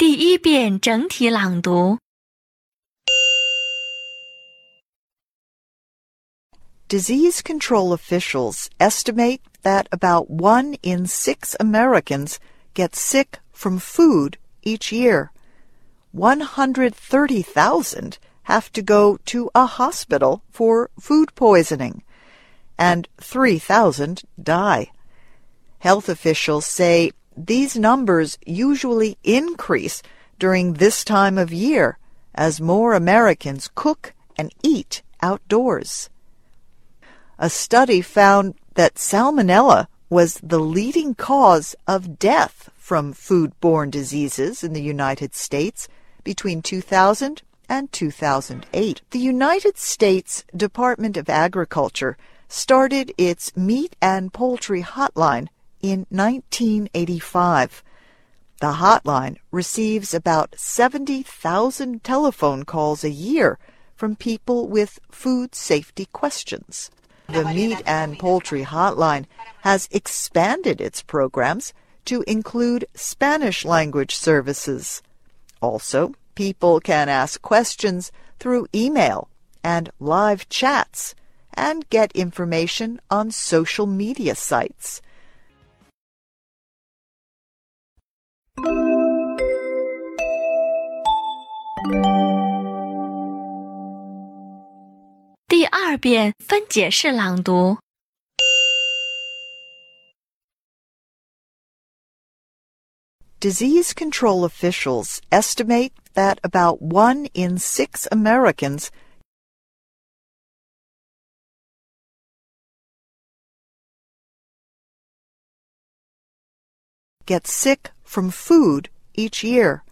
第一遍整体朗读。 Disease control officials estimate that about one in six Americans get sick from food each year. 130,000 have to go to a hospital for food poisoning, and 3,000 die. Health officials say these numbers usually increase during this time of year as more Americans cook and eat outdoors. A study found that salmonella was the leading cause of death from foodborne diseases in the United States between 2000 and 2008. The United States Department of Agriculture started its meat and poultry hotline in 1985. The hotline receives about 70,000 telephone calls a year from people with food safety questions. The Meat and Poultry Hotline has expanded its programs to include Spanish language services. Also, people can ask questions through email and live chats and get information on social media sites. 第二遍分解式朗读。 Disease control officials estimate that about one in six Americans get sick from food each year.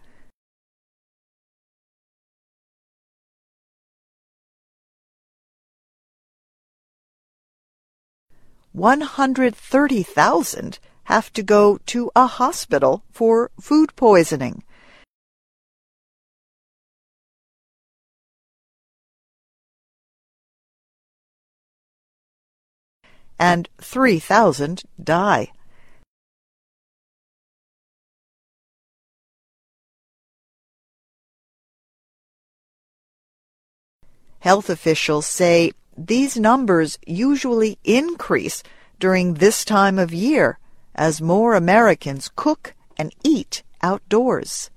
One hundred thirty thousand have to go to a hospital for food poisoning. And 3,000 die. Health officials say these numbers usually increase during this time of year as more Americans cook and eat outdoors.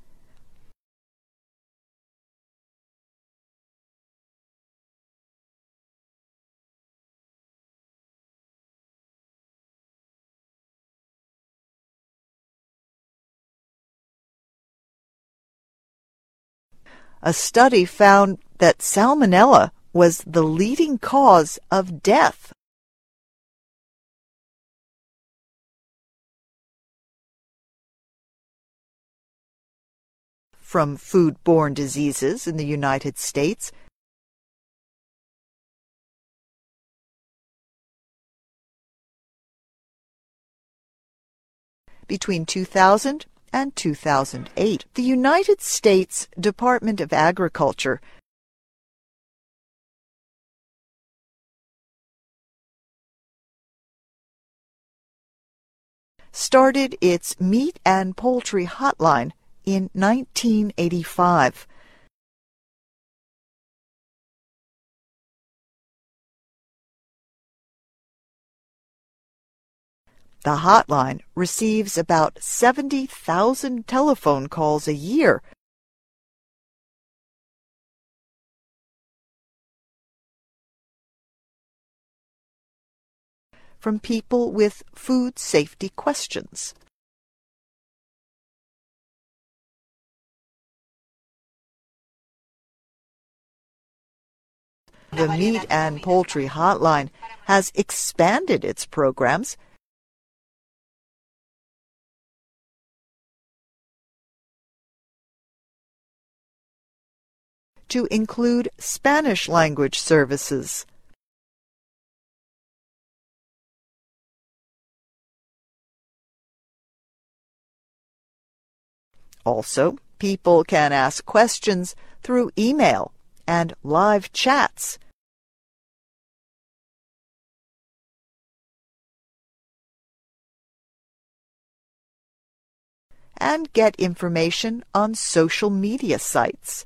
A study found that salmonella was the leading cause of death from foodborne diseases in the United States. Between 2000 and 2008, the United States Department of Agriculture started its meat and poultry hotline in 1985. The hotline receives about 70,000 telephone calls a year from people with food safety questions. The Meat and Poultry Hotline has expanded its programs to include Spanish language services. Also, people can ask questions through email and live chats. and get information on social media sites.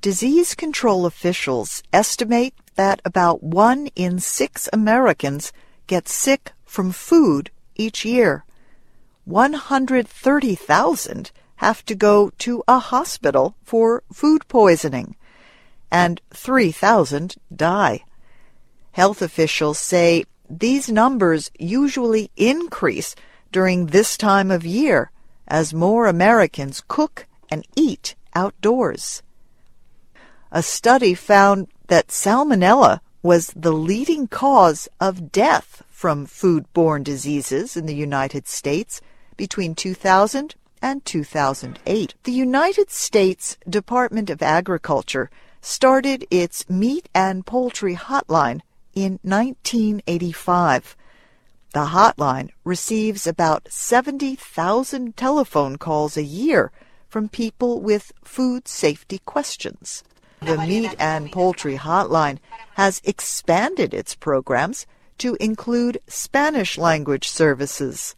Disease control officials estimate that about one in six Americans get sick from food each year. 130,000 have to go to a hospital for food poisoning, and 3,000 die. Health officials say these numbers usually increase during this time of year as more Americans cook and eat outdoors. A study found that salmonella was the leading cause of death from foodborne diseases in the United States between 2000 and 2008. The United States Department of Agriculture started its meat and poultry hotline in 1985. The hotline receives about 70,000 telephone calls a year from people with food safety questions. The Meat and Poultry Hotline has expanded its programs to include Spanish language services.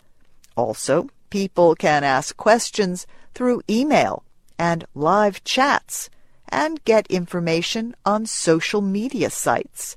Also, people can ask questions through email and live chats and get information on social media sites.